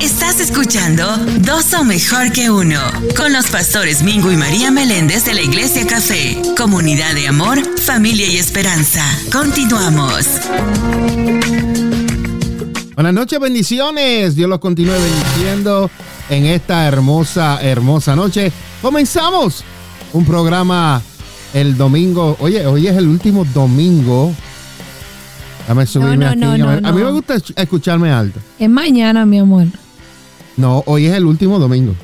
Estás escuchando Dos son mejor que uno con los pastores Mingo y María Meléndez de la Iglesia Café, comunidad de amor, familia y esperanza. Continuamos. Buenas noches, bendiciones. Dios los continúe bendiciendo en esta hermosa, hermosa noche. Comenzamos un programa el domingo. Oye, hoy es el último domingo Dame subirme aquí. a mí me gusta escucharme alto. Es mañana, mi amor. No, hoy es el último domingo.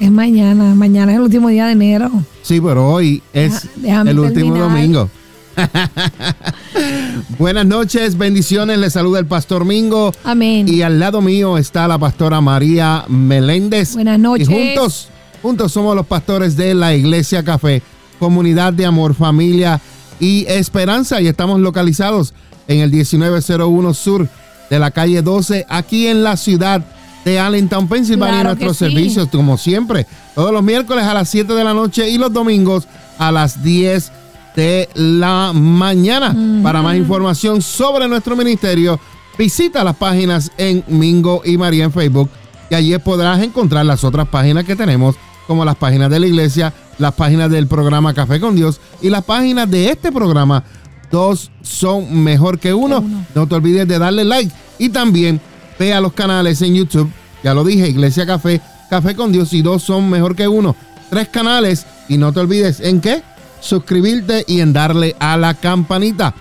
Es mañana. Mañana es el último día de enero. Sí, pero hoy es el último domingo. Buenas noches, bendiciones. Le saluda el pastor Mingo. Amén. Y al lado mío está la pastora María Meléndez. Buenas noches. Y juntos, juntos somos los pastores de la Iglesia Café, comunidad de amor, familia y esperanza. Y estamos localizados en el 1901 Sur de la calle 12, aquí en la ciudad de Allentown, Pensilvania. nuestros servicios, como siempre, todos los miércoles a las 7 de la noche y los domingos a las 10 de la mañana. Para más información sobre nuestro ministerio, visita las páginas en Mingo y María en Facebook y allí podrás encontrar las otras páginas que tenemos, como las páginas de la iglesia, las páginas del programa Café con Dios y las páginas de este programa dos son mejor que uno. No te olvides de darle like y también ve a los canales en YouTube. Ya lo dije, Iglesia Café, Café con Dios y dos son mejor que uno. Tres canales y no te olvides en qué? Suscribirte y en darle a la campanita.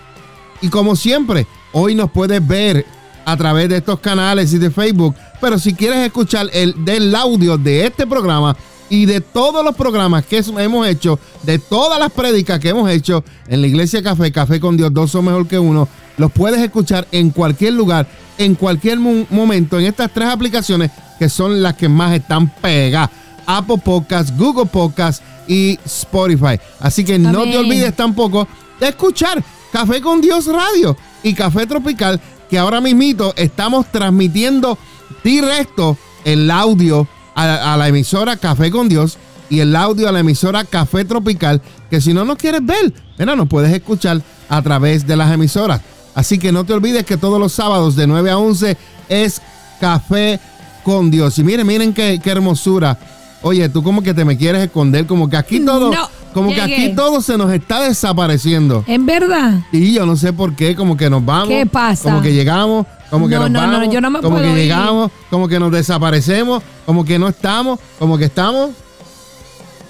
Y como siempre, hoy nos puedes ver a través de estos canales y de Facebook. Pero si quieres escuchar el del audio de este programa, y de todos los programas que hemos hecho, de todas las prédicas que hemos hecho en la Iglesia Café, Café con Dios, dos son mejor que uno, los puedes escuchar en cualquier lugar, en cualquier momento, en estas tres aplicaciones que son las que más están pegadas. Apple Podcast, Google Podcast y Spotify. Así que no te olvides tampoco de escuchar Café con Dios Radio y Café Tropical, que ahora mismito estamos transmitiendo directo el audio a, la emisora Café con Dios y el audio a la emisora Café Tropical, que si no nos quieres ver, mira, nos puedes escuchar a través de las emisoras. Así que no te olvides que todos los sábados de 9 a 11 es Café con Dios. Y miren, miren qué, hermosura. Oye, tú como que te me quieres esconder, como que aquí todo, como que aquí todo se nos está desapareciendo. ¿En verdad? Y yo no sé por qué, como que nos vamos. ¿Qué pasa? Como que llegamos, como que nos vamos, yo no me como que llegamos, como que nos desaparecemos, como que no estamos, como que estamos.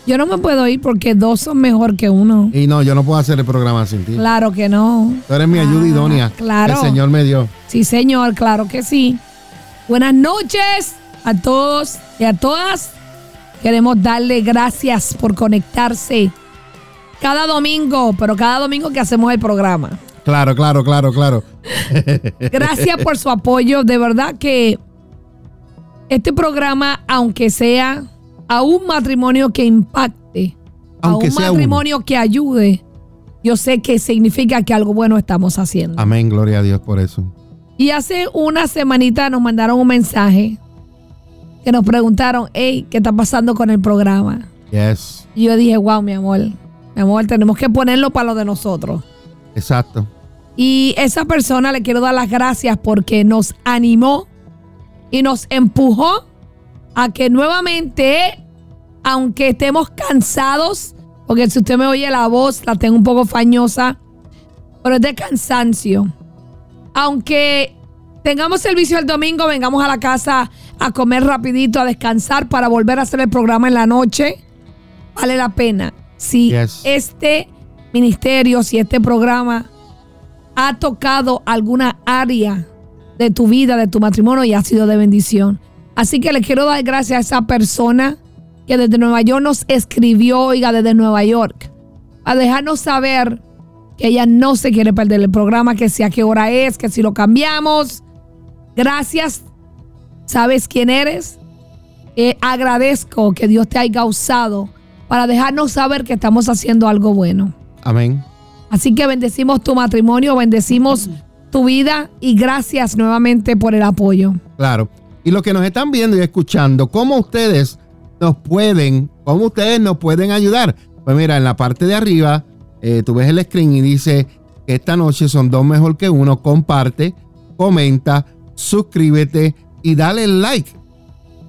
Yo no me puedo ir porque dos son mejor que uno. Y no, yo no puedo hacer el programa sin ti. Claro que no. Tú eres mi ayuda ah, idónea. Claro. El Señor me dio. Sí, Señor, claro que sí. Buenas noches a todos y a todas. Queremos darle gracias por conectarse cada domingo, pero cada domingo que hacemos el programa. Claro, claro, claro, claro. Gracias por su apoyo. De verdad que este programa, aunque sea a un matrimonio que impacte, a un matrimonio que ayude, yo sé que significa que algo bueno estamos haciendo. Amén, gloria a Dios por eso. Y hace una semanita nos mandaron un mensaje que nos preguntaron, hey, ¿qué está pasando con el programa? Yes. Y yo dije, wow, mi amor, mi amor, tenemos que ponerlo para lo de nosotros. Exacto. Y esa persona le quiero dar las gracias porque nos animó y nos empujó a que nuevamente, aunque estemos cansados, porque si usted me oye la voz, la tengo un poco fañosa, pero es de cansancio. Aunque tengamos servicio el domingo, vengamos a la casa a comer rapidito, a descansar para volver a hacer el programa en la noche, vale la pena. Si este ministerio, si este programa ha tocado alguna área de tu vida, de tu matrimonio y ha sido de bendición. Así que le quiero dar gracias a esa persona que desde Nueva York nos escribió, oiga, desde Nueva York, a dejarnos saber que ella no se quiere perder el programa, que si a qué hora es, que si lo cambiamos. Gracias. ¿Sabes quién eres? Agradezco que Dios te haya usado para dejarnos saber que estamos haciendo algo bueno. Amén. Así que bendecimos tu matrimonio, bendecimos tu vida y gracias nuevamente por el apoyo. Claro. Y los que nos están viendo y escuchando, ¿cómo ustedes nos pueden, cómo ustedes nos pueden ayudar? Pues mira, en la parte de arriba, eh, tú ves el screen y dice que esta noche son dos mejor que uno. Comparte, comenta, suscríbete y dale like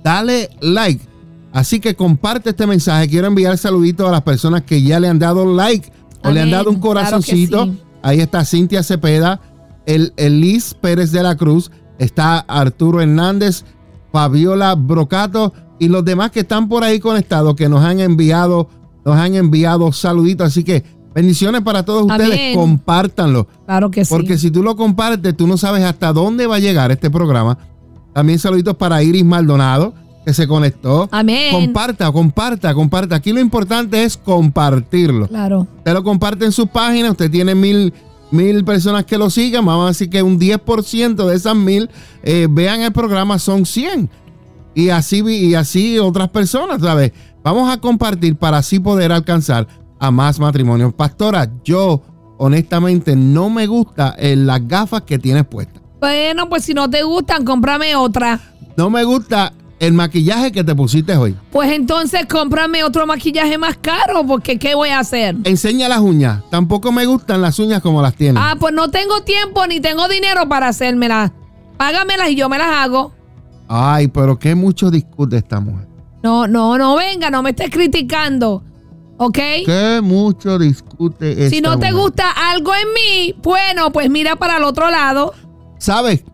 dale like. Así que comparte este mensaje. Quiero enviar saluditos a las personas que ya le han dado like o le han dado un corazoncito. Ahí está Cintia Cepeda, el, Liz Pérez de la Cruz, está Arturo Hernández, Fabiola Brocato y los demás que están por ahí conectados, que nos han enviado, nos han enviado saluditos. Así que bendiciones para todos ustedes. Compártanlo. Claro que sí. Porque si tú lo compartes, tú no sabes hasta dónde va a llegar este programa. También saluditos para Iris Maldonado, que se conectó. Amén. Comparta, comparta, comparta. Aquí lo importante es compartirlo. Claro. Usted lo comparte en su página, usted tiene mil, mil personas que lo sigan, vamos a decir que un 10% de esas mil eh, vean el programa, son 100 y así, y así otras personas, ¿sabes? Vamos a compartir para así poder alcanzar a más matrimonios. Pastora, yo honestamente no me gusta eh, las gafas que tienes puestas. Bueno, pues si no te gustan, cómprame otra. No me gusta el maquillaje que te pusiste hoy. Pues entonces cómprame otro maquillaje más caro, porque ¿qué voy a hacer? Enseña las uñas. Tampoco me gustan las uñas como las tienes. Ah, pues no tengo tiempo ni tengo dinero para hacérmelas. Págamelas y yo me las hago. Ay, pero qué mucho discute esta mujer. No, no, no, venga, no me estés criticando. ¿Ok? Qué mucho discute esta Si no te gusta algo en mí, bueno, pues mira para el otro lado. ¿Sabes?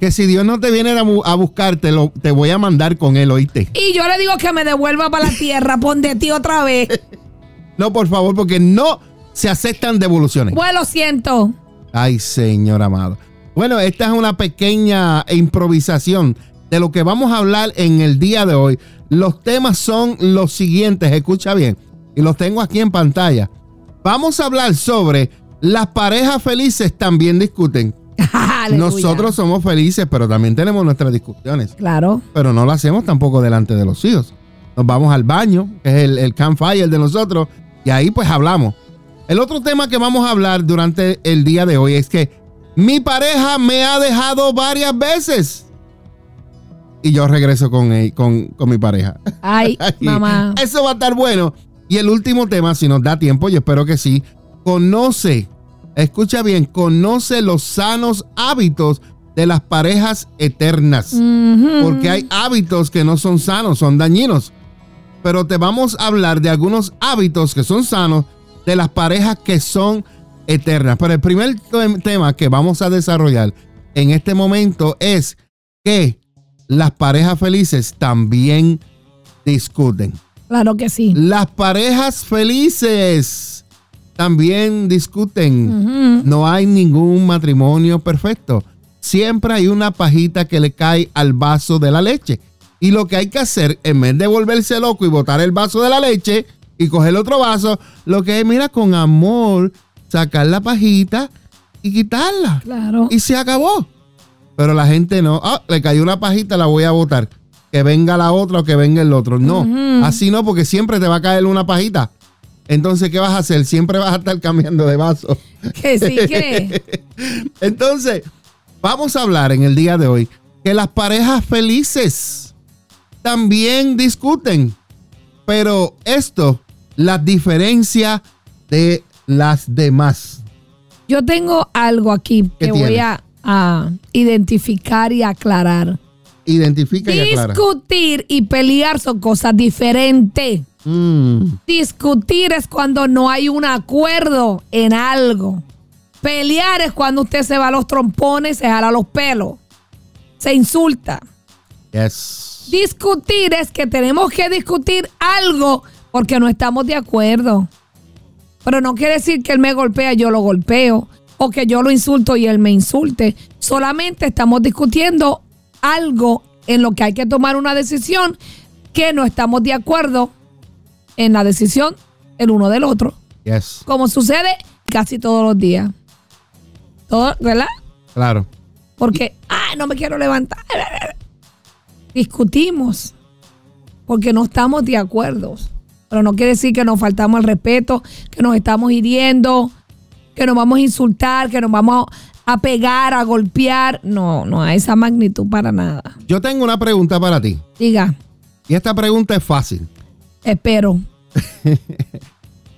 Que si Dios no te viene a, buscarte, te voy a mandar con él, oíste. Y yo le digo que me devuelva para la tierra, pon de ti otra vez. no, por favor, porque no se aceptan devoluciones. Bueno, lo siento. Ay, Señor amado. Bueno, esta es una pequeña improvisación de lo que vamos a hablar en el día de hoy. Los temas son los siguientes, escucha bien, y los tengo aquí en pantalla. Vamos a hablar sobre las parejas felices también discuten. Nosotros somos felices, pero también tenemos nuestras discusiones. Claro. Pero no lo hacemos tampoco delante de los hijos. Nos vamos al baño, que es el, el campfire de nosotros, y ahí pues hablamos. El otro tema que vamos a hablar durante el día de hoy es que mi pareja me ha dejado varias veces y yo regreso con, con, mi pareja. Ay, mamá. Eso va a estar bueno. Y el último tema, si nos da tiempo, yo espero que sí, conoce, escucha bien, conoce los sanos hábitos de las parejas eternas. Porque hay hábitos que no son sanos, son dañinos. Pero te vamos a hablar de algunos hábitos que son sanos de las parejas que son eternas. Pero el primer tema que vamos a desarrollar en este momento es que las parejas felices también discuten. Claro que sí. Las parejas felices también discuten. No hay ningún matrimonio perfecto. Siempre hay una pajita que le cae al vaso de la leche. Y lo que hay que hacer, en vez de volverse loco y botar el vaso de la leche y coger otro vaso, lo que es, mira, con amor, sacar la pajita y quitarla. Claro. Y se acabó. Pero la gente no, ah, le cayó una pajita, la voy a botar. Que venga la otra o que venga el otro. No, así no, porque siempre te va a caer una pajita. Entonces, ¿qué vas a hacer? Siempre vas a estar cambiando de vaso. Que sí, que. Entonces, vamos a hablar en el día de hoy que las parejas felices también discuten. Pero esto las diferencia de las demás. Yo tengo algo aquí que voy a a identificar y aclarar. Identifica y aclara. Discutir y pelear son cosas diferentes. Mm. Discutir es cuando no hay un acuerdo en algo. Pelear es cuando usted se va a los trompones, se jala los pelos, se insulta. Discutir es que tenemos que discutir algo porque no estamos de acuerdo. Pero no quiere decir que él me golpea, yo lo golpeo o que yo lo insulto y él me insulte. Solamente estamos discutiendo algo en lo que hay que tomar una decisión que no estamos de acuerdo en la decisión el uno del otro. Yes. Como sucede casi todos los días. Todo, ¿Verdad? Claro. Porque, ah, no me quiero levantar. Discutimos porque no estamos de acuerdo. Pero no quiere decir que nos faltamos el respeto, que nos estamos hiriendo, que nos vamos a insultar, que nos vamos a pegar, a golpear. No, no a esa magnitud para nada. Yo tengo una pregunta para ti. Diga. Y esta pregunta es fácil. Espero.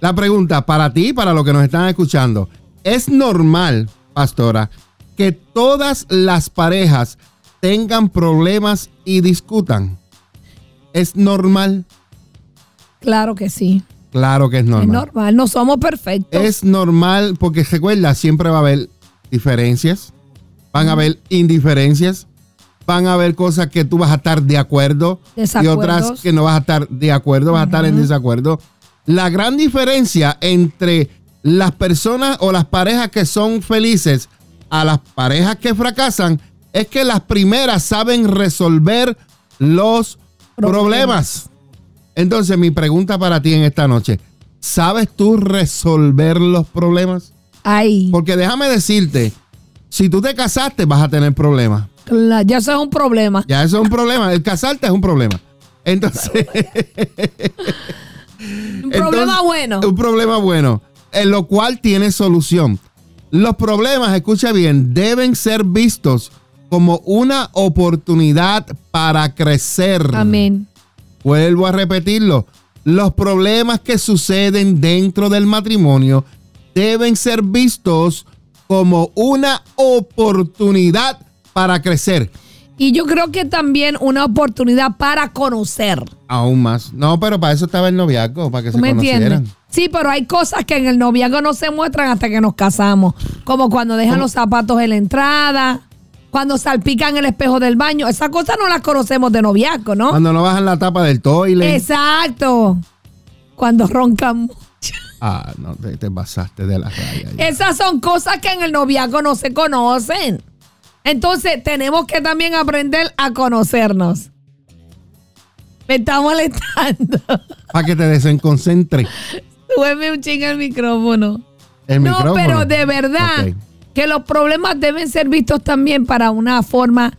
La pregunta para ti y para los que nos están escuchando. ¿Es normal, pastora, que todas las parejas tengan problemas y discutan? ¿Es normal? Claro que sí. Claro que es normal. Es normal, no somos perfectos. Es normal porque recuerda, siempre va a haber diferencias, van a haber indiferencias, van a haber cosas que tú vas a estar de acuerdo y otras que no vas a estar de acuerdo, vas a estar en desacuerdo. La gran diferencia entre las personas o las parejas que son felices a las parejas que fracasan es que las primeras saben resolver los problemas. Entonces, mi pregunta para ti en esta noche, ¿sabes tú resolver los problemas? Ay. Porque déjame decirte, si tú te casaste vas a tener problemas. Ya eso es un problema. Ya eso es un problema. El casarte es un problema. Entonces... un problema bueno. Un problema bueno, en lo cual tiene solución. Los problemas, escucha bien, deben ser vistos como una oportunidad para crecer. Amén. Vuelvo a repetirlo. Los problemas que suceden dentro del matrimonio deben ser vistos como una oportunidad para crecer. Y yo creo que también una oportunidad para conocer. Aún más. No, pero para eso estaba el noviazgo, para que se me conocieran. Sí, pero hay cosas que en el noviazgo no se muestran hasta que nos casamos. Como cuando dejan los zapatos en la entrada cuando salpican el espejo del baño. Esas cosas no las conocemos de noviazgo, ¿no? Cuando no bajan la tapa del toilet. Exacto. Cuando roncan mucho. Ah, no, te, pasaste de la raya. Esas son cosas que en el noviazgo no se conocen. Entonces tenemos que también aprender a conocernos. Me está molestando. Para que te desenconcentre. Súbeme un ching el micrófono. El no, pero de verdad que los problemas deben ser vistos también para una forma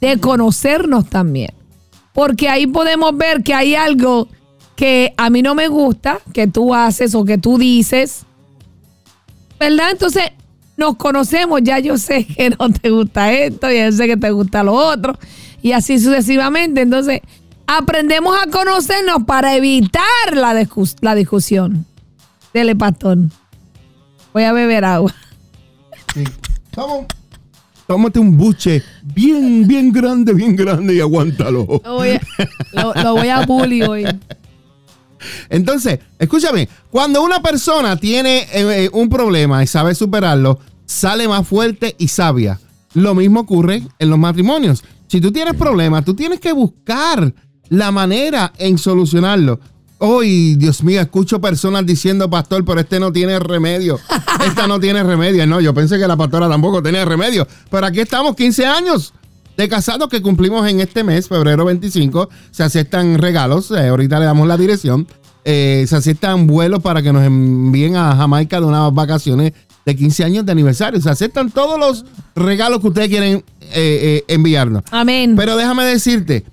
de conocernos también. Porque ahí podemos ver que hay algo que a mí no me gusta, que tú haces o que tú dices, ¿verdad? Entonces nos conocemos, ya yo sé que no te gusta esto, ya yo sé que te gusta lo otro, y así sucesivamente. Entonces aprendemos a conocernos para evitar la, la discusión. Dele, pastor. Voy a beber agua. Tómate un buche bien, bien grande, bien grande y aguántalo. Lo voy a, bully hoy. Entonces, escúchame, cuando una persona tiene eh, un problema y sabe superarlo, sale más fuerte y sabia. Lo mismo ocurre en los matrimonios. Si tú tienes problemas, tú tienes que buscar la manera en solucionarlo. Hoy, Dios mío, escucho personas diciendo, pastor, pero este no tiene remedio. Esta no tiene remedio. No, yo pensé que la pastora tampoco tenía remedio. Pero aquí estamos, 15 años de casados que cumplimos en este mes, febrero 25. Se aceptan regalos. Eh, ahorita le damos la dirección. Eh, se aceptan vuelos para que nos envíen a Jamaica de unas vacaciones de 15 años de aniversario. Se aceptan todos los regalos que ustedes quieren eh, enviarnos. Amén. Pero déjame decirte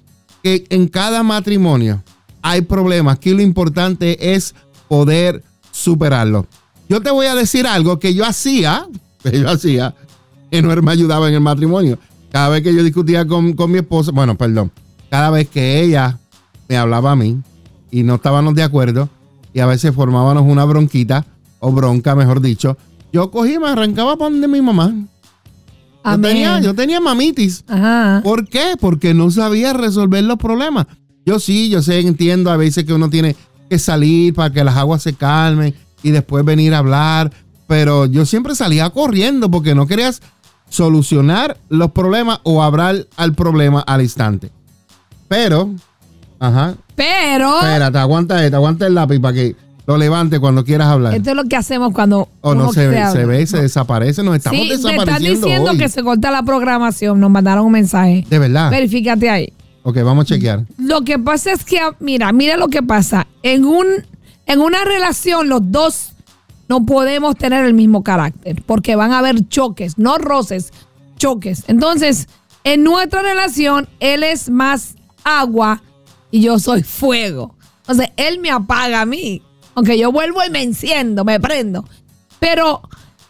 que en cada matrimonio hay problemas. Aquí lo importante es poder superarlo. Yo te voy a decir algo que yo hacía, que yo hacía, que no me ayudaba en el matrimonio. Cada vez que yo discutía con, mi esposa, bueno, perdón, cada vez que ella me hablaba a mí y no estábamos de acuerdo y a veces formábamos una bronquita o bronca, mejor dicho, yo cogí me arrancaba para donde mi mamá. Yo tenía, yo tenía, mamitis. ¿Por qué? Porque no sabía resolver los problemas. Yo sí, yo sé, entiendo a veces que uno tiene que salir para que las aguas se calmen y después venir a hablar, pero yo siempre salía corriendo porque no querías solucionar los problemas o hablar al problema al instante. Pero, ajá. Pero. Espérate, aguanta, aguanta el lápiz para que lo levante cuando quieras hablar. Esto es lo que hacemos cuando. O no se, ve, se ve, se desaparece, nos estamos sí, desapareciendo. están diciendo que se corta la programación, nos mandaron un mensaje. De verdad. Verifícate ahí. Ok, vamos a chequear. Lo que pasa es que, mira, mira lo que pasa. En, un, en una relación, los dos no podemos tener el mismo carácter, porque van a haber choques, no roces, choques. Entonces, en nuestra relación, él es más agua y yo soy fuego. Entonces, él me apaga a mí. Aunque yo vuelvo y me enciendo, me prendo. Pero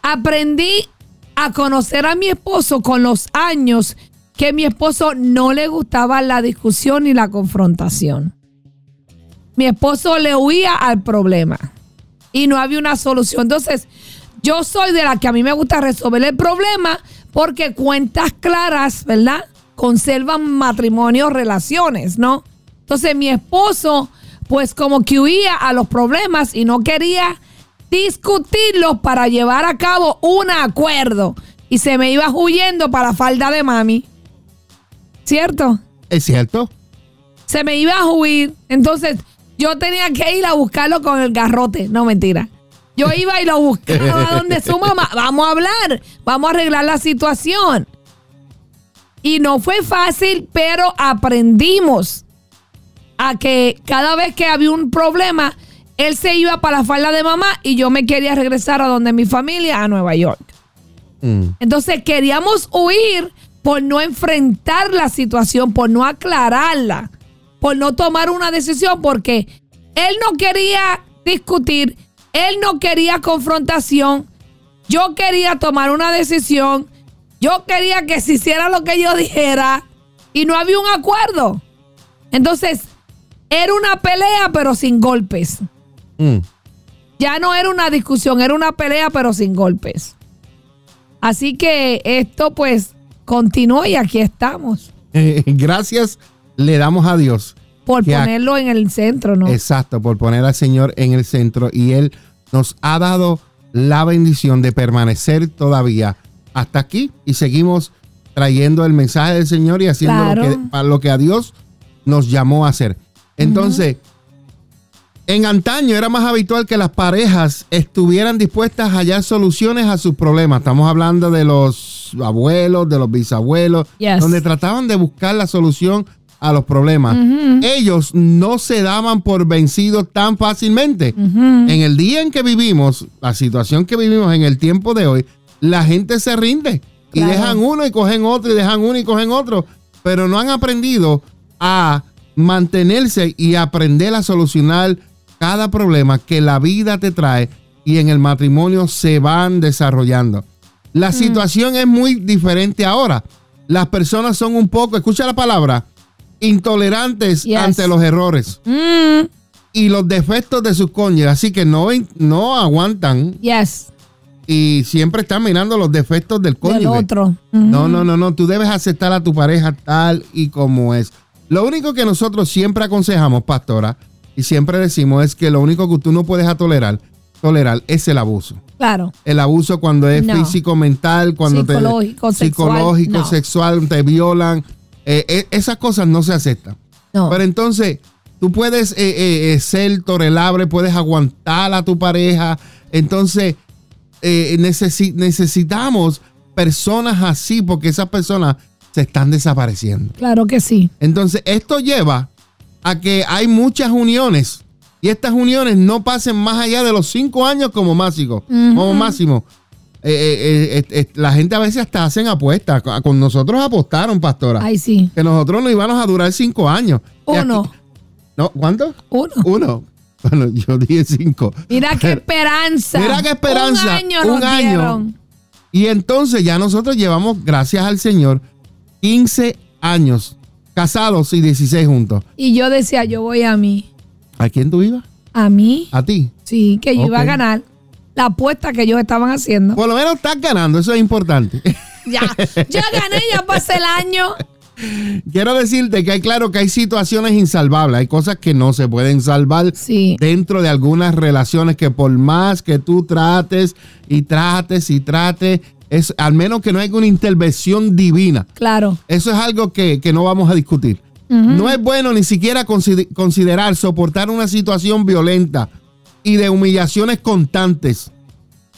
aprendí a conocer a mi esposo con los años que mi esposo no le gustaba la discusión y la confrontación. Mi esposo le huía al problema y no había una solución. Entonces, yo soy de la que a mí me gusta resolver el problema porque cuentas claras, ¿verdad? Conservan matrimonios, relaciones, ¿no? Entonces mi esposo, pues como que huía a los problemas y no quería discutirlos para llevar a cabo un acuerdo. Y se me iba huyendo para falda de mami. ¿Cierto? ¿Es cierto? Se me iba a huir. Entonces yo tenía que ir a buscarlo con el garrote. No, mentira. Yo iba y lo buscaba donde su mamá. Vamos a hablar. Vamos a arreglar la situación. Y no fue fácil, pero aprendimos a que cada vez que había un problema, él se iba para la falda de mamá y yo me quería regresar a donde mi familia, a Nueva York. Mm. Entonces queríamos huir por no enfrentar la situación, por no aclararla, por no tomar una decisión, porque él no quería discutir, él no quería confrontación, yo quería tomar una decisión, yo quería que se hiciera lo que yo dijera y no había un acuerdo. Entonces, era una pelea pero sin golpes. Mm. Ya no era una discusión, era una pelea pero sin golpes. Así que esto pues continuó y aquí estamos. Eh, gracias le damos a Dios. Por ponerlo en el centro, ¿no? Exacto, por poner al Señor en el centro y Él nos ha dado la bendición de permanecer todavía hasta aquí y seguimos trayendo el mensaje del Señor y haciendo lo, que, para lo que a Dios nos llamó a hacer. Entonces, en antaño era más habitual que las parejas estuvieran dispuestas a hallar soluciones a sus problemas. Estamos hablando de los abuelos, de los bisabuelos, Yes. donde trataban de buscar la solución a los problemas. Ellos no se daban por vencidos tan fácilmente. En el día en que vivimos, la situación que vivimos en el tiempo de hoy, la gente se rinde y Claro. dejan uno y cogen otro y dejan uno y cogen otro, pero no han aprendido a mantenerse y aprender a solucionar cada problema que la vida te trae y en el matrimonio se van desarrollando. La situación es muy diferente ahora. Las personas son un poco, escucha la palabra, intolerantes Yes. ante los errores Mm, y los defectos de sus cónyuges, así que no, no aguantan yes. y siempre están mirando los defectos del Del cónyuge. otro. No, no, no, no. Tú debes aceptar a tu pareja tal y como es. Lo único que nosotros siempre aconsejamos, pastora, y siempre decimos es que lo único que tú no puedes tolerar, tolerar es el abuso. Claro. El abuso cuando es No. físico, mental, cuando Psicológico, te sexual, psicológico, no. sexual, te violan. Eh, eh, esas cosas no se aceptan. No. Pero entonces, tú puedes eh, ser tolerable, puedes aguantar a tu pareja. Entonces, necesi- necesitamos personas así porque esas personas se están desapareciendo. Claro que sí. Entonces, esto lleva a que hay muchas uniones y estas uniones no pasen más allá de los cinco años como máximo. Como máximo. Eh, eh, eh, la gente a veces hasta hacen apuestas. Con- nosotros apostaron, pastora. Ay, sí. Que nosotros no íbamos a durar cinco años. Aquí- Uno. no, ¿Cuánto? Uno. Uno. Bueno, yo dije cinco. Mira qué esperanza. Mira qué esperanza. Un año Un nos año. dieron. Y entonces ya nosotros llevamos, gracias al Señor, 15 años casados y 16 juntos. Y yo decía, yo voy a mí. ¿A quién tú ibas? A mí. A ti. Sí, que yo iba a ganar la apuesta que ellos estaban haciendo. Por lo menos estás ganando, eso es importante. Ya, ya gané, ya pasé el año. Quiero decirte que hay claro que hay situaciones insalvables, hay cosas que no se pueden salvar Sí. dentro de algunas relaciones que por más que tú trates y trates y trates, es al menos que no haya una intervención divina. Claro. Eso es algo que, que no vamos a discutir. No es bueno ni siquiera consider- considerar soportar una situación violenta y de humillaciones constantes.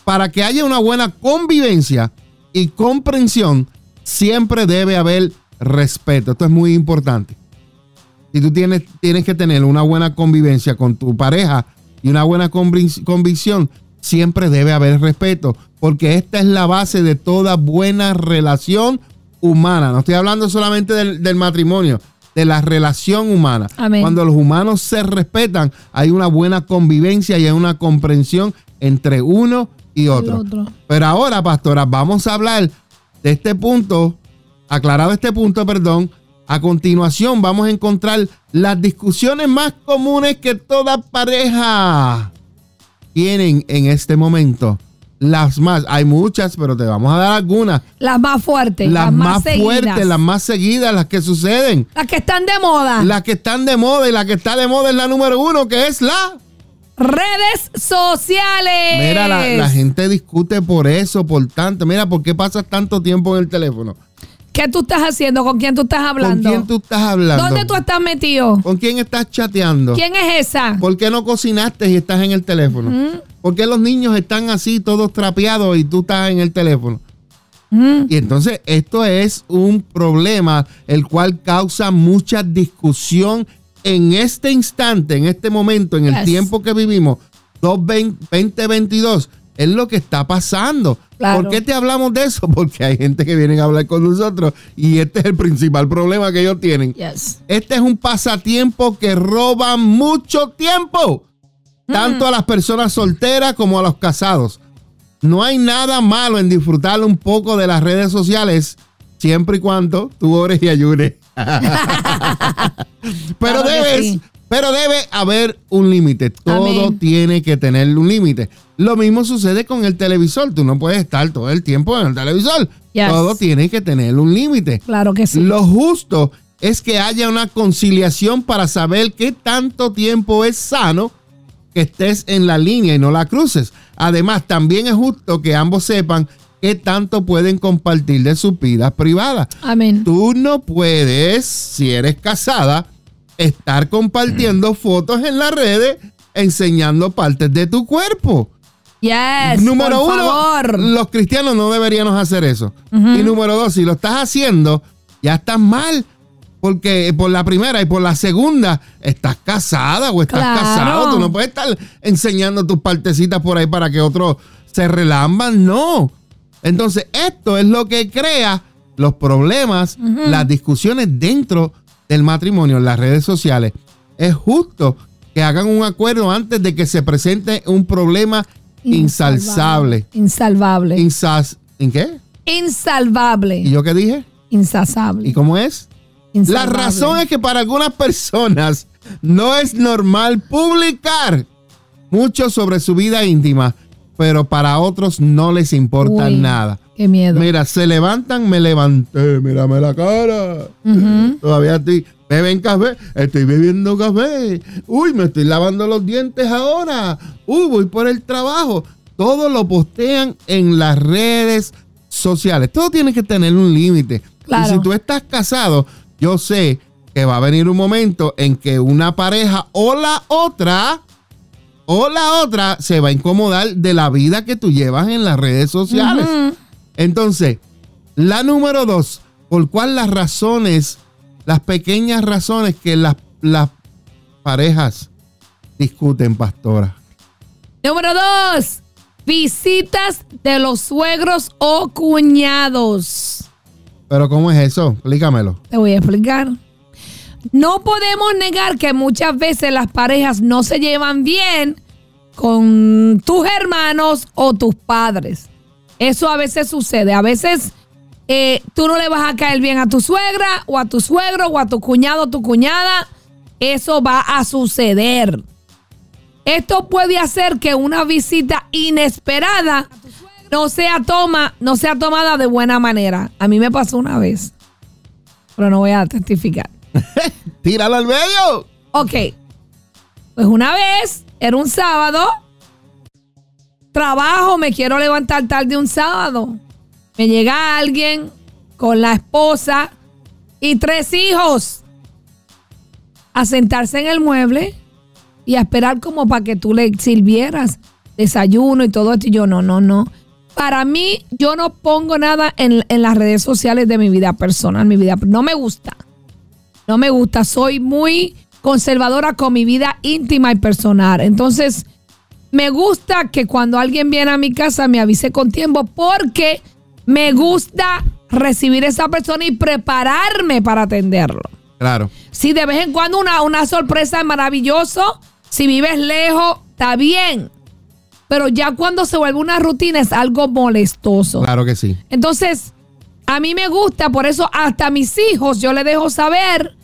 Para que haya una buena convivencia y comprensión, siempre debe haber respeto. Esto es muy importante. Si tú tienes, tienes que tener una buena convivencia con tu pareja y una buena convic- convicción, siempre debe haber respeto, porque esta es la base de toda buena relación humana. No estoy hablando solamente del, del matrimonio, de la relación humana. Amén. Cuando los humanos se respetan, hay una buena convivencia y hay una comprensión entre uno y otro. otro. Pero ahora, pastora, vamos a hablar de este punto, aclarado este punto, perdón. A continuación vamos a encontrar las discusiones más comunes que toda pareja tienen en este momento las más. Hay muchas, pero te vamos a dar algunas. Las más fuertes. Las, Las, más, seguidas. fuertes, las más seguidas, las que suceden. Las que están de moda. Las que están de moda y la que está de moda es la número uno, que es la... Redes sociales. Mira, la, la gente discute por eso, por tanto. Mira, ¿por qué pasas tanto tiempo en el teléfono? ¿Qué tú estás haciendo? ¿Con quién tú estás ¿Con hablando? quién tú estás hablando? ¿Dónde tú estás metido? ¿Con quién estás chateando? ¿Quién es esa? ¿Por qué no cocinaste y estás en el teléfono? ¿Por qué los niños están así, todos trapeados y tú estás en el teléfono? Mm. Y entonces esto es un problema el cual causa mucha discusión en este instante, en este momento, en el Yes. tiempo que vivimos, 2022, es lo que está pasando. Claro. ¿Por qué te hablamos de eso? Porque hay gente que viene a hablar con nosotros y este es el principal problema que ellos tienen. Yes. Este es un pasatiempo que roba mucho tiempo, tanto a las personas solteras como a los casados. No hay nada malo en disfrutar un poco de las redes sociales, siempre y cuando tú ores y ayunes. pero Claro debes, sí. Pero debe haber un límite. Todo Amén. tiene que tener un límite. Lo mismo sucede con el televisor. Tú no puedes estar todo el tiempo en el televisor. Yes. Todo tiene que tener un límite. Claro que sí. Lo justo es que haya una conciliación para saber qué tanto tiempo es sano que estés en la línea y no la cruces. Además, también es justo que ambos sepan qué tanto pueden compartir de sus vidas privadas. Amén. Tú no puedes, si eres casada, estar compartiendo fotos en las redes enseñando partes de tu cuerpo. Yes. Número por uno, favor. los cristianos no deberíamos hacer eso. Y número dos, si lo estás haciendo, ya estás mal. Porque por la primera y por la segunda, estás casada o estás Claro. casado. Tú no puedes estar enseñando tus partecitas por ahí para que otros se relamban. No. Entonces, esto es lo que crea los problemas, las discusiones dentro del matrimonio en las redes sociales. Es justo que hagan un acuerdo antes de que se presente un problema insalzable. Insalvable. Insas ¿En qué? Insalvable. ¿Y yo qué dije? Insasable. ¿Y cómo es? La razón es que para algunas personas no es normal publicar mucho sobre su vida íntima, pero para otros no les importa Uy, nada. Qué miedo. Mira, se levantan, me levanté, mírame la cara. Todavía estoy, beben café, estoy bebiendo café. Uy, me estoy lavando los dientes ahora. Uy, voy por el trabajo. Todo lo postean en las redes sociales. Todo tiene que tener un límite. Claro. Y si tú estás casado, yo sé que va a venir un momento en que una pareja o la otra o la otra se va a incomodar de la vida que tú llevas en las redes sociales. Entonces, la número dos, ¿por cuál las razones, las pequeñas razones que las, las parejas discuten, pastora? Número dos. Visitas de los suegros o cuñados. Pero ¿cómo es eso? Explícamelo. Te voy a explicar. No podemos negar que muchas veces las parejas no se llevan bien con tus hermanos o tus padres. Eso a veces sucede. A veces eh, tú no le vas a caer bien a tu suegra o a tu suegro o a tu cuñado o tu cuñada. Eso va a suceder. Esto puede hacer que una visita inesperada no sea, toma, no sea tomada de buena manera. A mí me pasó una vez, pero no voy a testificar. ¡Tíralo al medio! Ok, pues una vez, era un sábado, trabajo, me quiero levantar tarde un sábado. Me llega alguien con la esposa y tres hijos a sentarse en el mueble y a esperar como para que tú le sirvieras desayuno y todo esto. Y yo, no, no, no. Para mí, yo no pongo nada en, en las redes sociales de mi vida personal, mi vida. No me gusta. No me gusta. Soy muy conservadora con mi vida íntima y personal. Entonces, me gusta que cuando alguien viene a mi casa me avise con tiempo porque me gusta recibir a esa persona y prepararme para atenderlo. Claro. Si de vez en cuando una, una sorpresa es maravilloso, si vives lejos, está bien. Pero ya cuando se vuelve una rutina es algo molestoso. Claro que sí. Entonces, a mí me gusta, por eso hasta a mis hijos yo les dejo saber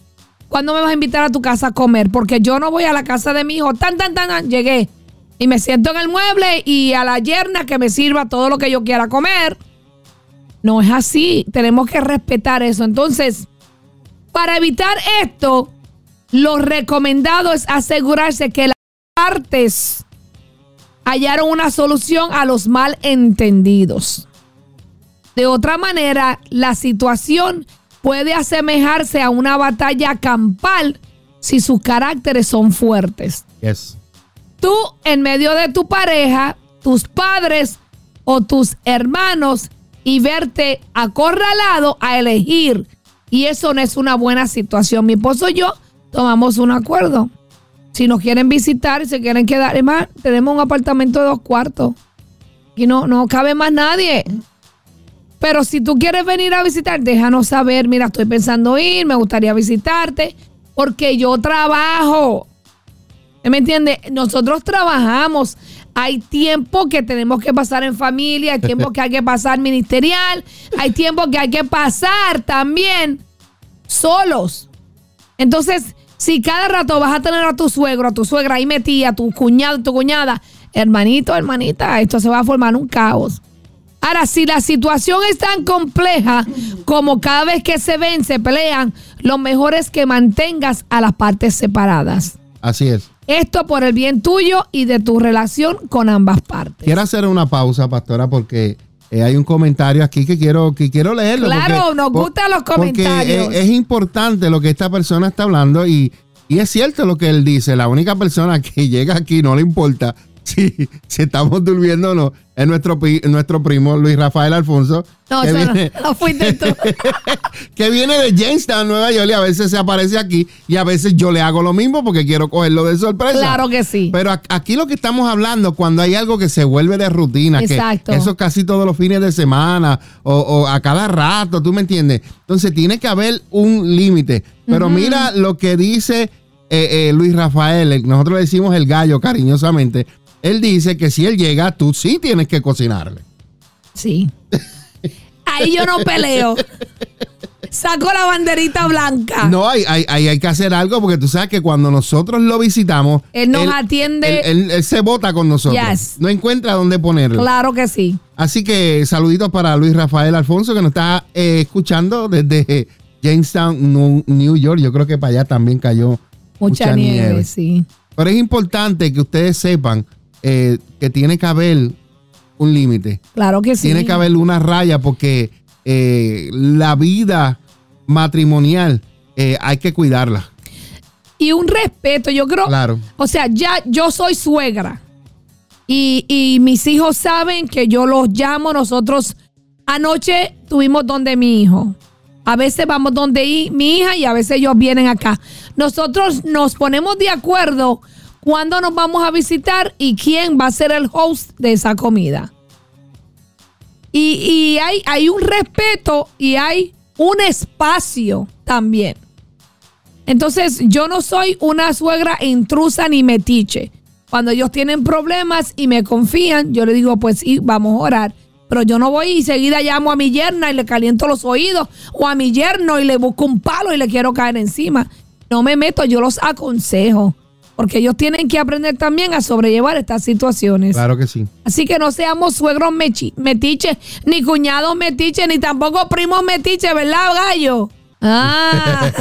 cuándo me vas a invitar a tu casa a comer, porque yo no voy a la casa de mi hijo, tan, tan, tan, tan, llegué. y me siento en el mueble y a la yerna que me sirva todo lo que yo quiera comer. No es así, tenemos que respetar eso. Entonces, para evitar esto, lo recomendado es asegurarse que las partes hallaron una solución a los malentendidos. De otra manera, la situación puede asemejarse a una batalla campal si sus caracteres son fuertes. Yes. Tú, en medio de tu pareja, tus padres o tus hermanos y verte acorralado a elegir. Y eso no es una buena situación. Mi esposo y yo tomamos un acuerdo. Si nos quieren visitar y se quieren quedar, es más, tenemos un apartamento de dos cuartos. Y no, no cabe más nadie. Pero si tú quieres venir a visitar, déjanos saber. Mira, estoy pensando ir, me gustaría visitarte, porque yo trabajo. ¿Me entiendes? Nosotros trabajamos. Hay tiempo que tenemos que pasar en familia, hay tiempo que hay que pasar ministerial, hay tiempo que hay que pasar también solos. Entonces, si cada rato vas a tener a tu suegro, a tu suegra ahí metida, a tu cuñado, tu cuñada, hermanito, hermanita, esto se va a formar un caos. Ahora, si la situación es tan compleja como cada vez que se ven, se pelean, lo mejor es que mantengas a las partes separadas. Así es. Esto por el bien tuyo y de tu relación con ambas partes. Quiero hacer una pausa, pastora, porque eh, hay un comentario aquí que quiero, que quiero leerlo. Claro, porque- nos gustan los porque comentarios. es, es importante lo que esta persona está hablando y, y es cierto lo que él dice. La única persona que llega aquí no le importa si, si estamos durmiendo o no es nuestro, nuestro primo Luis Rafael Alfonso. no, que no, viene- no fuiste tú. que viene de Jamestown, Nueva York, y a veces se aparece aquí y a veces yo le hago lo mismo porque quiero cogerlo de sorpresa. Claro que sí. Pero aquí lo que estamos hablando, cuando hay algo que se vuelve de rutina, que eso casi todos los fines de semana o, o a cada rato, ¿tú me entiendes? Entonces tiene que haber un límite. Pero mira lo que dice eh, eh, Luis Rafael, el- nosotros le decimos el gallo cariñosamente. Él dice que si él llega, tú sí tienes que cocinarle. Sí. Ahí yo no peleo. Saco la banderita blanca. No, hay, hay, hay, hay que hacer algo porque tú sabes que cuando nosotros lo visitamos, Él nos atiende- Él, él- él se vota con nosotros. Yes. No encuentra dónde ponerlo. Claro que sí. Así que saluditos para Luis Rafael Alfonso que nos está eh, escuchando desde Jamestown, New, New York. Yo creo que para allá también cayó Mucha, nieve, sí. Pero es importante que ustedes sepan eh, que tiene que haber un límite. Claro que sí. Tiene que haber una raya porque eh, la vida matrimonial eh, hay que cuidarla. Y un respeto, yo creo. Claro. O sea, ya yo soy suegra. Y, y mis hijos saben que yo los llamo. Nosotros anoche tuvimos donde mi hijo. A veces vamos donde mi hija y a veces ellos vienen acá. Nosotros nos ponemos de acuerdo cuándo nos vamos a visitar y quién va a ser el host de esa comida. Y, y hay, hay un respeto y hay un espacio también. Entonces, yo no soy una suegra intrusa ni metiche. Cuando ellos tienen problemas y me confían, yo le digo, pues sí, vamos a orar. Pero yo no voy y seguida llamo a mi yerna y le caliento los oídos, o a mi yerno y le busco un palo y le quiero caer encima. No me meto, yo los aconsejo. Porque ellos tienen que aprender también a sobrellevar estas situaciones. Claro que sí. Así que no seamos suegros metiches, ni cuñados metiches, ni tampoco primos metiches, ¿verdad, Gallo? Ah.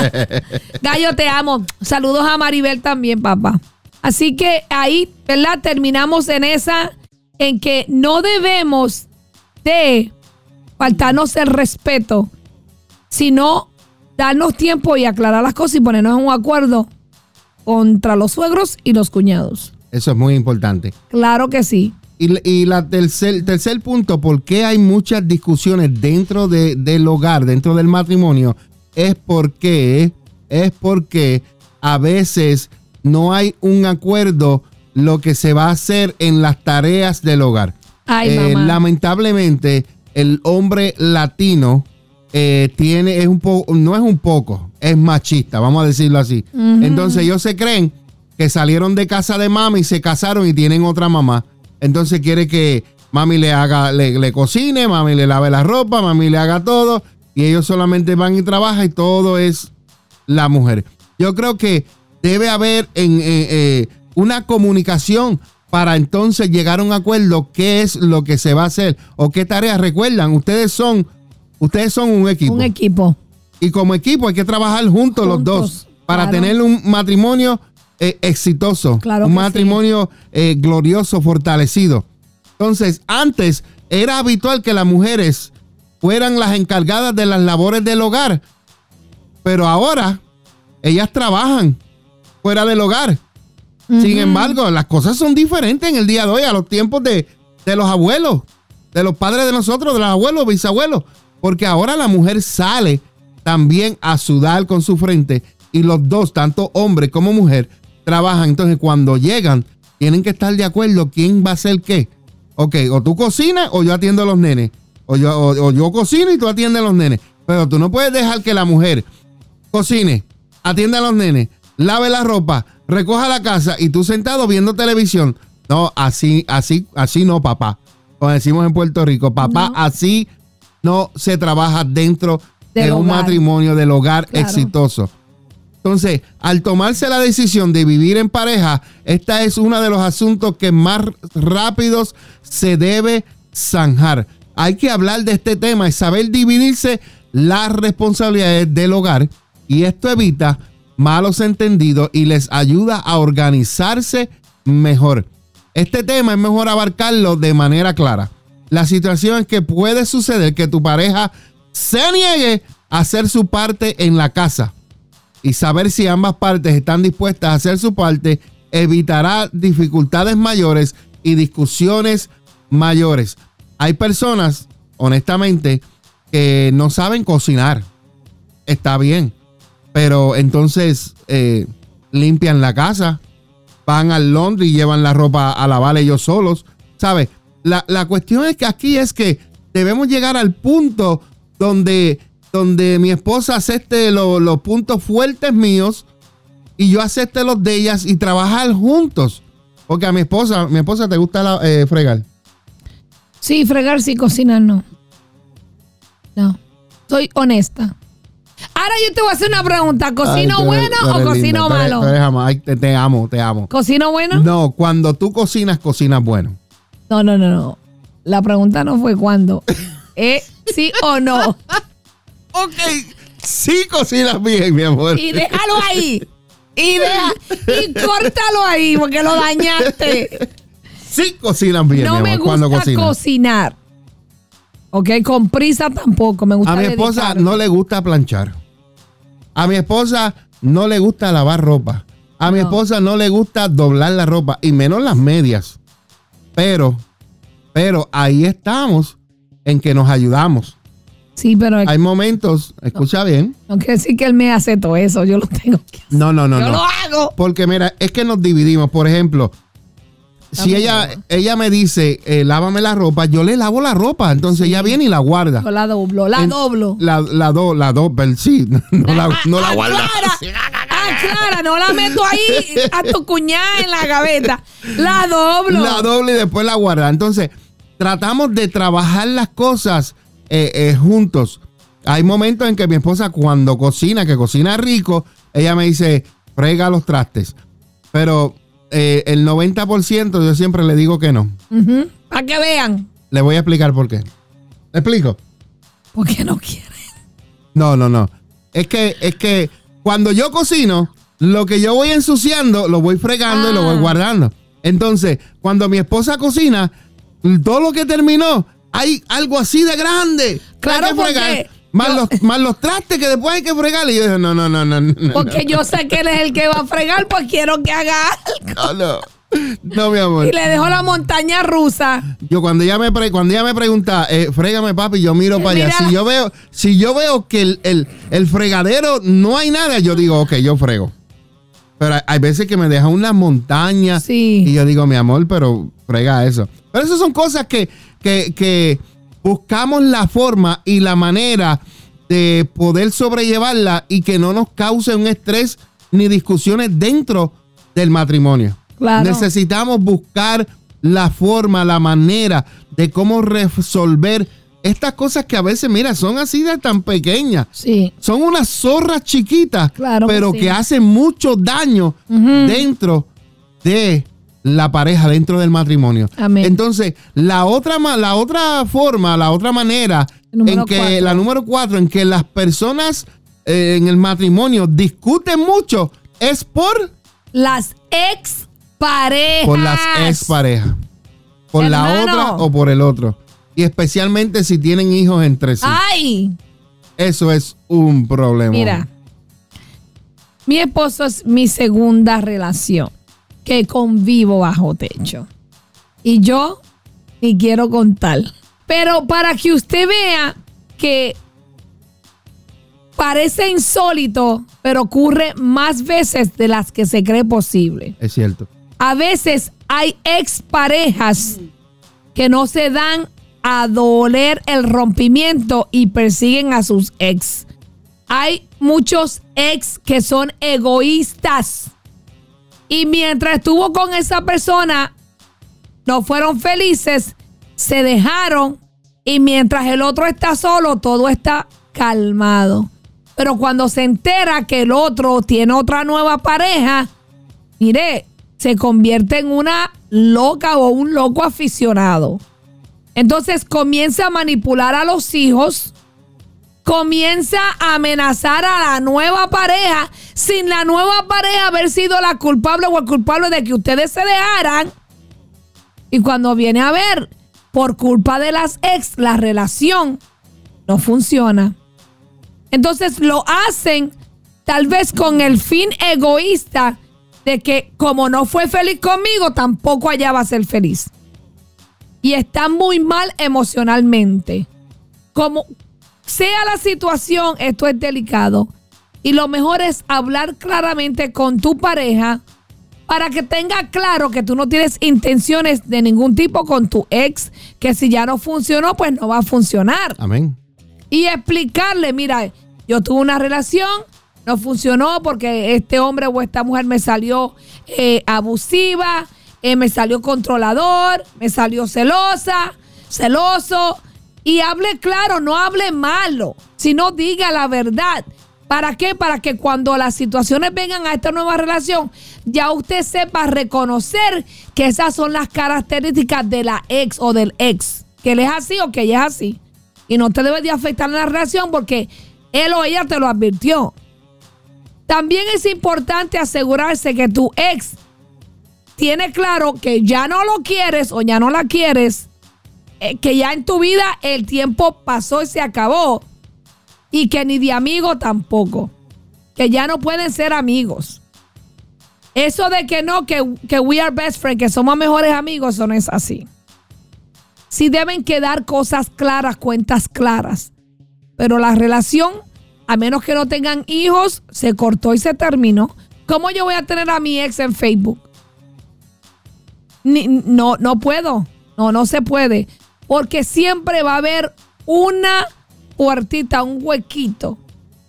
Gallo, te amo. Saludos a Maribel también, papá. Así que ahí, ¿verdad? Terminamos en esa, en que no debemos de faltarnos el respeto, sino darnos tiempo y aclarar las cosas y ponernos en un acuerdo contra los suegros y los cuñados. Eso es muy importante. Claro que sí. Y, y la tercer, tercer punto, ¿por qué hay muchas discusiones dentro de- del hogar, dentro del matrimonio? Es porque, es porque a veces no hay un acuerdo lo que se va a hacer en las tareas del hogar. Ay, Eh, mamá. lamentablemente, el hombre latino eh, tiene, es un poco, no es un poco, es machista, vamos a decirlo así. Entonces ellos se creen que salieron de casa de mami, se casaron y tienen otra mamá. Entonces quiere que mami le haga, le, le cocine, mami le lave la ropa, mami le haga todo. Y ellos solamente van y trabajan y todo es la mujer. Yo creo que debe haber en, eh, eh, una comunicación para entonces llegar a un acuerdo qué es lo que se va a hacer o qué tareas. Recuerdan, ustedes son, ustedes son un equipo. Un equipo. Y como equipo hay que trabajar juntos, los dos para tener un matrimonio eh, exitoso, claro un matrimonio eh, glorioso, fortalecido. Entonces, antes era habitual que las mujeres fueran las encargadas de las labores del hogar, pero ahora ellas trabajan fuera del hogar. Sin embargo, las cosas son diferentes en el día de hoy a los tiempos de, de los abuelos, de los padres de nosotros, de los abuelos, bisabuelos, porque ahora la mujer sale también a sudar con su frente y los dos, tanto hombre como mujer, trabajan. Entonces, cuando llegan, tienen que estar de acuerdo quién va a hacer qué. Ok, o tú cocinas o yo atiendo a los nenes. O yo, o, yo cocino y tú atiendes a los nenes. Pero tú no puedes dejar que la mujer cocine, atienda a los nenes, lave la ropa, recoja la casa y tú sentado viendo televisión. No, así, así, así no, papá. Como decimos en Puerto Rico, papá, así no se trabaja dentro de un matrimonio, del hogar exitoso. Entonces, al tomarse la decisión de vivir en pareja, esta es uno de los asuntos que más rápidos se debe zanjar. Hay que hablar de este tema y saber dividirse las responsabilidades del hogar y esto evita malos entendidos y les ayuda a organizarse mejor. Este tema es mejor abarcarlo de manera clara. La situación es que puede suceder que tu pareja se niegue a hacer su parte en la casa y saber si ambas partes están dispuestas a hacer su parte evitará dificultades mayores y discusiones mayores. Hay personas, honestamente, que no saben cocinar. Está bien pero entonces eh, limpian la casa, van al laundry llevan la ropa a lavar ellos solos. ¿Sabes? La, cuestión es que aquí es que debemos llegar al punto donde, donde mi esposa acepte los puntos fuertes míos y yo acepte los de ellas y trabajar juntos. Porque a mi esposa, mi esposa te gusta eh, fregar. Sí, fregar sí, cocinar no. No. Soy honesta. Ahora yo te voy a hacer una pregunta. ¿Cocino bueno o cocino malo? te, amo, te amo. ¿Cocino bueno? No, cuando tú cocinas, cocinas bueno. No, no, no, no. La pregunta no fue cuándo. ¿Eh? ¿Sí o no? ok, sí cocinas bien, mi amor. Y déjalo ahí. Y, deja, y córtalo ahí porque lo dañaste. Sí cocinas bien, no mi amor, me gusta cocinar. Ok, con prisa tampoco. Me gusta A mi esposa no le gusta planchar. A mi esposa no le gusta lavar ropa. A mi esposa no le gusta doblar la ropa y menos las medias. Pero, pero ahí estamos en que nos ayudamos. Sí, pero hay momentos, escucha bien. No quiere decir que él me hace todo eso, yo lo tengo que hacer. No, no, no. Yo lo hago. Porque mira, es que nos dividimos. Por ejemplo, si ella, ella me dice, eh, lávame la ropa, yo le lavo la ropa. Entonces ella viene y la guarda. Yo la doblo, la doblo. La, la, do, la doblo, sí, no la, no la guarda. Ah, Clara, no la meto ahí a tu cuñada en la gaveta. La doblo. La doblo y después la guarda. Entonces, tratamos de trabajar las cosas eh, eh, juntos. Hay momentos en que mi esposa, cuando cocina, que cocina rico, ella me dice, frega los trastes. Pero eh, el 90% yo siempre le digo que no. Para que vean. Le voy a explicar por qué. ¿Le explico? Porque no quieren. No, no, no. Es que, es que cuando yo cocino, lo que yo voy ensuciando, lo voy fregando y lo voy ah. guardando. Entonces, cuando mi esposa cocina, todo lo que terminó, hay algo así de grande. Claro, porque más, los, más los trastes que después hay que fregar. Y yo dije, no, no, no, no. Porque yo sé que él es el que va a fregar, pues quiero que haga algo. No, no. No, mi amor. Y le dejo la montaña rusa. Yo cuando ella me, cuando ella me pregunta, eh, frégame papi, yo miro para allá. Si yo veo, si yo veo que el, el, fregadero no hay nada, yo digo, ok, yo frego. Pero hay, veces que me deja una montaña. Sí. Y yo digo, mi amor, pero frega eso. Pero esas son cosas que, que, que buscamos la forma y la manera de poder sobrellevarla y que no nos cause un estrés ni discusiones dentro del matrimonio. Necesitamos buscar la forma, la manera de cómo resolver estas cosas que a veces, mira, son así de tan pequeñas. Sí. Son unas zorras chiquitas, claro pero que, hacen mucho daño dentro de la pareja dentro del matrimonio. Amén. Entonces, la otra, la otra forma, la otra manera Número en que, cuatro. la número cuatro, en que las personas eh, en el matrimonio discuten mucho es por, Las ex parejas. por las exparejas. Por la otra o por el otro. Y especialmente si tienen hijos entre sí. Ay, Eso es un problema. mira. Mi esposo es mi segunda relación que convivo bajo techo. Y yo ni quiero contar. Pero para que usted vea que parece insólito, pero ocurre más veces de las que se cree posible. Es cierto. a veces hay exparejas que no se dan a doler el rompimiento y persiguen a sus ex. Hay muchos ex que son egoístas. Y mientras estuvo con esa persona, no fueron felices, se dejaron y mientras el otro está solo, todo está calmado. Pero cuando se entera que el otro tiene otra nueva pareja, mire, se convierte en una loca o un loco aficionado. Entonces comienza a manipular a los hijos, comienza a amenazar a la nueva pareja sin la nueva pareja haber sido la culpable o el culpable de que ustedes se dejaran. Y cuando viene a ver, por culpa de las ex, la relación no funciona. Entonces lo hacen tal vez con el fin egoísta de que como no fue feliz conmigo, tampoco allá va a ser feliz. Y está muy mal emocionalmente. Como sea la situación, esto es delicado. Y lo mejor es hablar claramente con tu pareja para que tenga claro que tú no tienes intenciones de ningún tipo con tu ex, que si ya no funcionó, pues no va a funcionar Amén. y explicarle, mira, yo tuve una relación, no funcionó porque este hombre o esta mujer me salió eh, abusiva, eh, me salió controlador, me salió celosa, celoso. Y hable claro, no hable malo, sino diga la verdad. ¿Para qué? Para que cuando las situaciones vengan a esta nueva relación, ya usted sepa reconocer que esas son las características de la ex o del ex. Que él es así o que ella es así. Y no te debe de afectar en la relación porque él o ella te lo advirtió. También es importante asegurarse que tu ex tiene claro que ya no lo quieres o ya no la quieres, eh, que ya en tu vida el tiempo pasó y se acabó y que ni de amigo tampoco, que ya no pueden ser amigos. Eso de que no, que, que we are best friends, que somos mejores amigos, eso no es así. Sí deben quedar cosas claras, cuentas claras. Pero la relación, a menos que no tengan hijos, se cortó y se terminó. ¿Cómo yo voy a tener a mi ex en Facebook? Ni- no, no puedo. No, no se puede. Porque siempre va a haber una puertita, un huequito,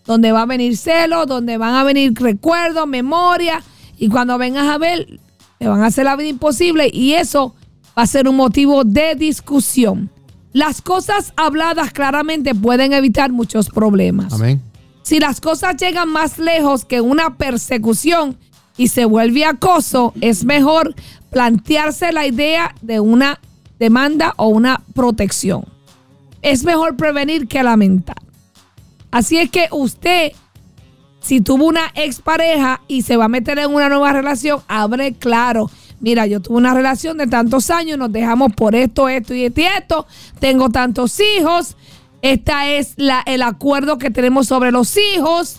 donde va a venir celo, donde van a venir recuerdos, memoria. Y cuando vengas a ver, te van a hacer la vida imposible. Y eso va a ser un motivo de discusión. Las cosas habladas claramente pueden evitar muchos problemas. Amén. Si las cosas llegan más lejos que una persecución y se vuelve acoso, es mejor plantearse la idea de una demanda o una protección. Es mejor prevenir que lamentar. Así es que usted, si tuvo una expareja y se va a meter en una nueva relación, abre claro. Mira, yo tuve una relación de tantos años, nos dejamos por esto, esto y esto, y esto. Tengo tantos hijos. Esta es la, el acuerdo que tenemos sobre los hijos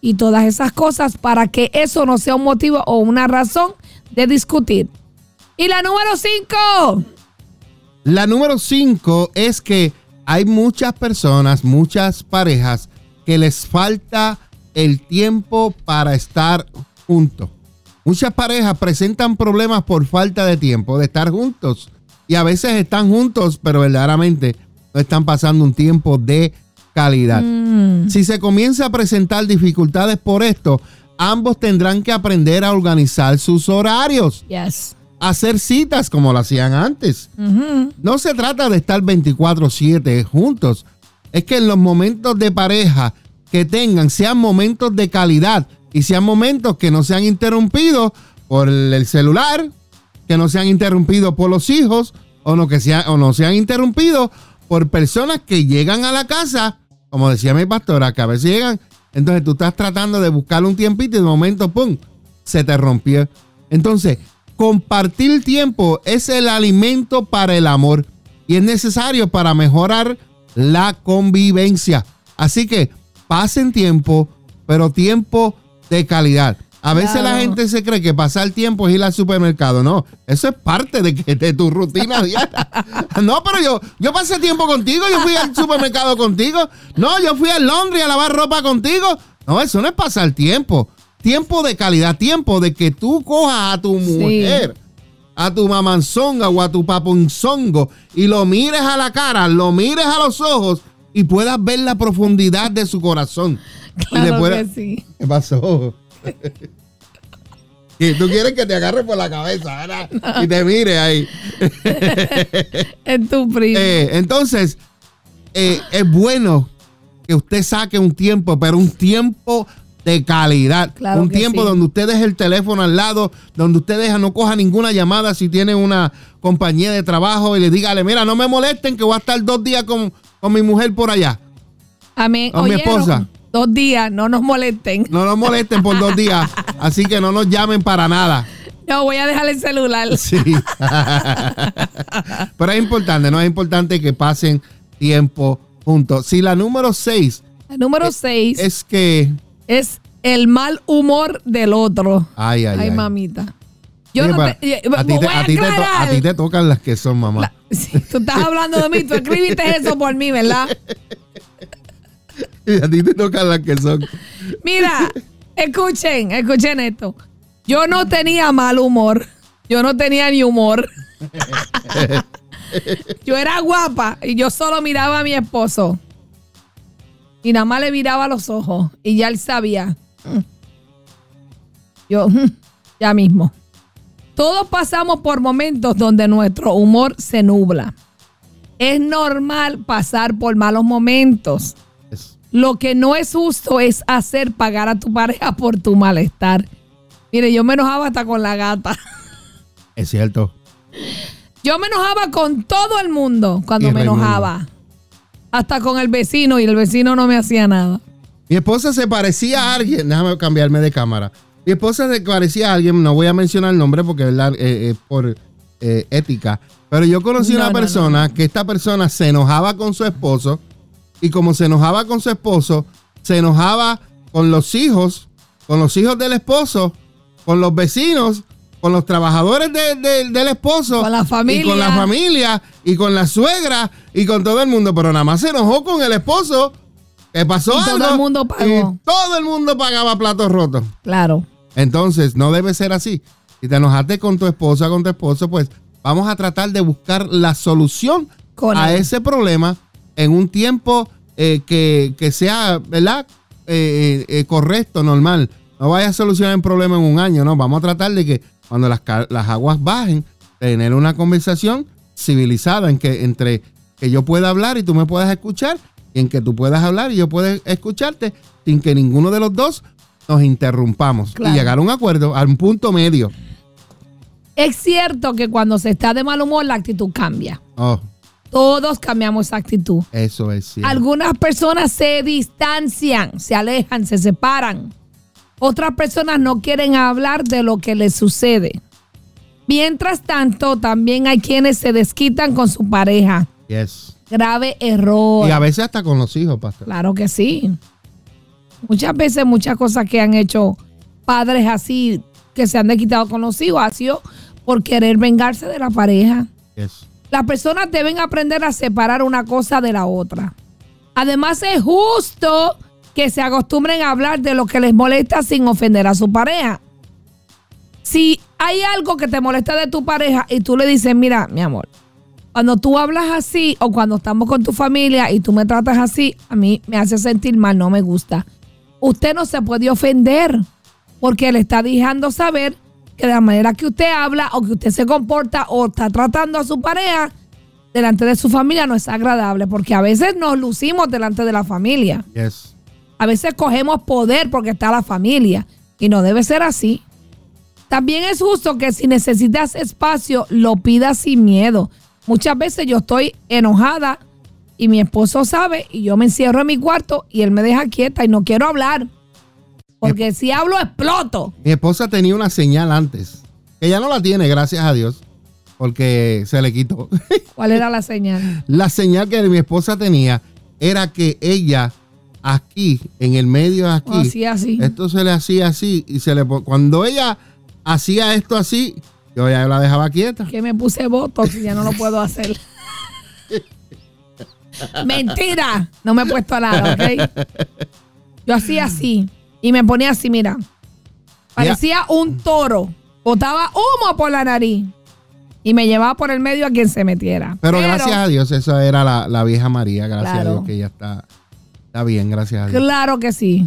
y todas esas cosas para que eso no sea un motivo o una razón de discutir. Y la número cinco. La número 5 es que hay muchas personas, muchas parejas que les falta el tiempo para estar juntos. Muchas parejas presentan problemas por falta de tiempo de estar juntos. Y a veces están juntos, pero verdaderamente no están pasando un tiempo de calidad. Si se comienza a presentar dificultades por esto, ambos tendrán que aprender a organizar sus horarios Yes. Hacer citas como lo hacían antes. No se trata de estar 24/7 juntos. Es que en los momentos de pareja que tengan sean momentos de calidad y sean momentos que no sean interrumpidos por el celular, que no sean interrumpidos por los hijos o no, que sea, o no sean interrumpidos por personas que llegan a la casa, como decía mi pastora, que a veces llegan, entonces tú estás tratando de buscar un tiempito y de momento, ¡pum!, se te rompió. Entonces, compartir tiempo es el alimento para el amor y es necesario para mejorar la convivencia. Así que pasen tiempo, pero tiempo de calidad. A veces la gente se cree que pasar tiempo es ir al supermercado. No, eso es parte de, que, de tu rutina diaria. No, pero yo, yo pasé tiempo contigo, yo fui al supermercado contigo. No, yo fui al laundry a lavar ropa contigo. No, eso no es pasar tiempo. Tiempo de calidad, tiempo de que tú cojas a tu mujer, a tu mamanzonga o a tu papunzongo y lo mires a la cara, lo mires a los ojos y puedas ver la profundidad de su corazón. Claro que sí. ¿Qué pasó? Y tú quieres que te agarre por la cabeza, ¿verdad? Y te mire ahí. es tu primo. Eh, entonces, eh, es bueno que usted saque un tiempo, pero un tiempo de calidad. un tiempo donde usted deje el teléfono al lado, donde usted deja, no coja ninguna llamada si tiene una compañía de trabajo y le dígale, mira, no me molesten que voy a estar dos días con, mi mujer por allá. Amén. Con mi esposa. Dos días, no nos molesten. No nos molesten por dos días, así que no nos llamen para nada. No, voy a dejar el celular. Sí. Pero es importante, ¿no? Es importante que pasen tiempo juntos. Si la número seis. La número seis. Es que. Es el mal humor del otro. Ay, ay, ay. Ay, mamita. Yo no te, a, ti te, a, ti te a, ti te tocan las que son mamá. tú estás hablando de mí, tú escribiste eso por mí, ¿verdad? Y a ti te tocan las que son. Mira, escuchen, escuchen esto. Yo no tenía mal humor. Yo no tenía ni humor. yo era guapa y yo solo miraba a mi esposo. Y nada más le miraba los ojos. Y ya él sabía. Yo, ya mismo. Todos pasamos por momentos donde nuestro humor se nubla. Es normal pasar por malos momentos. Lo que no es justo es hacer pagar a tu pareja por tu malestar. Mire, yo me enojaba hasta con la gata. Es cierto. Yo me enojaba con todo el mundo cuando me enojaba. Hasta con el vecino y el vecino no me hacía nada. Mi esposa se parecía a alguien. Déjame cambiarme de cámara. Mi esposa se parecía a alguien, no voy a mencionar el nombre porque es eh, eh, por eh, ética. Pero yo conocí a una persona que esta persona se enojaba con su esposo y como se enojaba con su esposo, se enojaba con los hijos, con los hijos del esposo, con los vecinos, con los trabajadores del esposo, con la familia. y con la familia, y con la suegra, y con todo el mundo, pero nada más se enojó con el esposo. ¿Qué pasó? Y todo el mundo pagó. Y todo el mundo pagaba platos rotos. Claro. Entonces, no debe ser así. Si te enojaste con tu esposa, con tu esposo, pues vamos a tratar de buscar la solución a ese problema en un tiempo eh, que, sea, ¿verdad? Eh, eh, correcto, normal. No vaya a solucionar el problema en un año, no. Vamos a tratar de que cuando las, aguas bajen, tener una conversación civilizada en que entre que yo pueda hablar y tú me puedas escuchar, y en que tú puedas hablar y yo pueda escucharte sin que ninguno de los dos nos interrumpamos y llegar a un acuerdo, a un punto medio. Es cierto que cuando se está de mal humor la actitud cambia. Oh. Todos cambiamos actitud. Eso es cierto. Algunas personas se distancian, se alejan, se separan. Otras personas no quieren hablar de lo que les sucede. Mientras tanto, también hay quienes se desquitan con su pareja. Yes. Grave error. Y a veces hasta con los hijos, pastor. Claro que sí. Muchas veces, muchas cosas que han hecho padres así, que se han desquitado con los hijos, ha sido por querer vengarse de la pareja. Yes. Las personas deben aprender a separar una cosa de la otra. Además, es justo que se acostumbren a hablar de lo que les molesta sin ofender a su pareja. Si hay algo que te molesta de tu pareja y tú le dices, mira, mi amor, cuando tú hablas así o cuando estamos con tu familia y tú me tratas así, a mí me hace sentir mal, no me gusta. Usted no se puede ofender porque le está dejando saber que de la manera que usted habla o que usted se comporta o está tratando a su pareja delante de su familia no es agradable, porque a veces nos lucimos delante de la familia. A veces cogemos poder porque está la familia y no debe ser así. También es justo que si necesitas espacio, lo pidas sin miedo. Muchas veces yo estoy enojada y mi esposo sabe y yo me encierro en mi cuarto y él me deja quieta y no quiero hablar. Porque si hablo, exploto. Mi esposa tenía una señal antes. Que ya no la tiene, gracias a Dios. Porque se le quitó. ¿Cuál era la señal? La señal que mi esposa tenía era que ella aquí, en el medio de aquí, hacía así. esto se le hacía así y se le cuando ella hacía esto así, yo ya la dejaba quieta. Que me puse votos y ya no lo puedo hacer. Mentira, no me he puesto nada, ¿ok? Yo hacía así y me ponía así, mira. Parecía un toro. Botaba humo por la nariz y me llevaba por el medio a quien se metiera. Pero, gracias a Dios, esa era la, vieja María. Gracias a Dios que ella está, está bien, gracias a Dios. Claro que sí.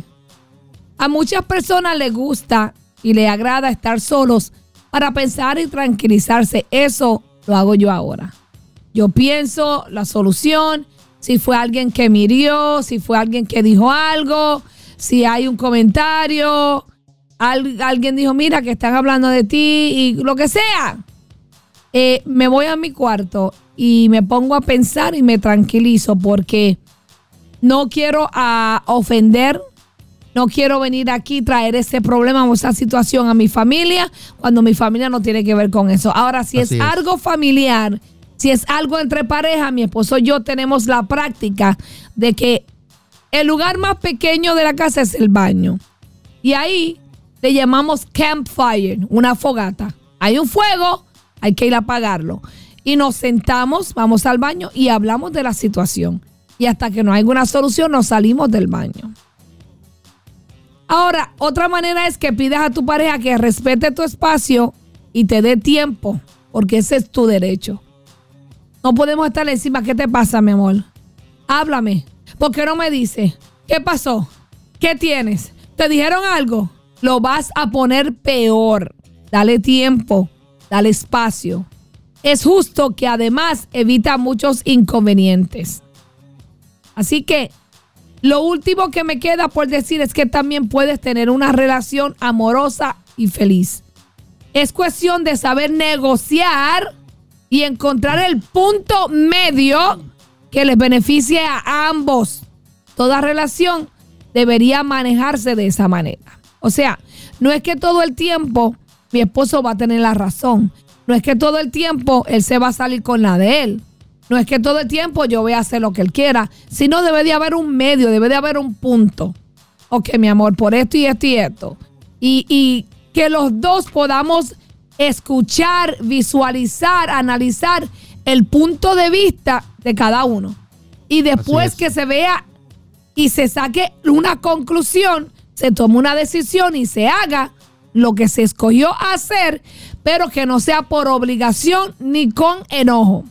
A muchas personas les gusta y les agrada estar solos para pensar y tranquilizarse. Eso lo hago yo ahora. Yo pienso la solución, si fue alguien que mirió, si fue alguien que dijo algo, si hay un comentario, alguien dijo, mira, que están hablando de ti y lo que sea. Eh, me voy a mi cuarto y me pongo a pensar y me tranquilizo porque no quiero a ofender, no quiero venir aquí traer ese problema o esa situación a mi familia cuando mi familia no tiene que ver con eso. Ahora, si es, algo familiar, si es algo entre pareja, mi esposo y yo tenemos la práctica de que el lugar más pequeño de la casa es el baño. Y ahí le llamamos campfire, una fogata. Hay un fuego, hay que ir a apagarlo. Y nos sentamos, vamos al baño y hablamos de la situación. Y hasta que no hay una solución, nos salimos del baño. Ahora, otra manera es que pidas a tu pareja que respete tu espacio y te dé tiempo, porque ese es tu derecho. No podemos estar encima. ¿Qué te pasa, mi amor? Háblame. ¿Por qué no me dice? ¿Qué pasó? ¿Qué tienes? ¿Te dijeron algo? Lo vas a poner peor. Dale tiempo dale espacio. Es justo que además evita muchos inconvenientes. Así que lo último que me queda por decir es que también puedes tener una relación amorosa y feliz. Es cuestión de saber negociar y encontrar el punto medio que les beneficie a ambos. Toda relación debería manejarse de esa manera. O sea, no es que todo el tiempo mi esposo va a tener la razón. No es que todo el tiempo él se va a salir con la de él. No es que todo el tiempo yo voy a hacer lo que él quiera, sino debe de haber un medio, debe de haber un punto. Ok, mi amor, por esto y esto y esto. Y, y que los dos podamos escuchar, visualizar, analizar el punto de vista de cada uno. Y después que se vea y se saque una conclusión, se tome una decisión y se haga lo que se escogió hacer, pero que no sea por obligación ni con enojo.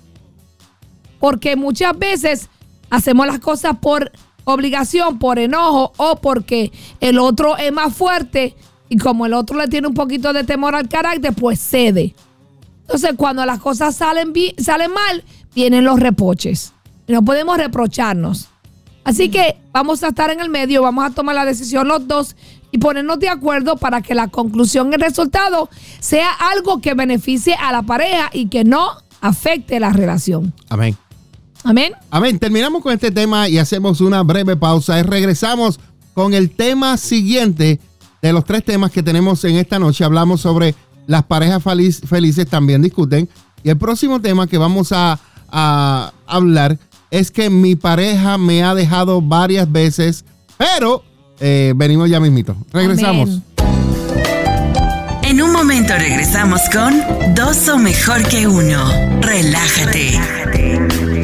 Porque muchas veces hacemos las cosas por obligación, por enojo o porque el otro es más fuerte y como el otro le tiene un poquito de temor al carácter, pues cede. Entonces, cuando las cosas salen, salen mal, vienen los reproches. No podemos reprocharnos. Así que vamos a estar en el medio, vamos a tomar la decisión los dos y ponernos de acuerdo para que la conclusión el resultado sea algo que beneficie a la pareja y que no afecte la relación. Amén. Amén. Amén. Terminamos con este tema y hacemos una breve pausa y regresamos con el tema siguiente de los tres temas que tenemos en esta noche. Hablamos sobre las parejas felices también discuten. Y el próximo tema que vamos a, a hablar es que mi pareja me ha dejado varias veces, pero eh, venimos ya mismito. Regresamos. En un momento regresamos con Dos o mejor que uno. Relájate.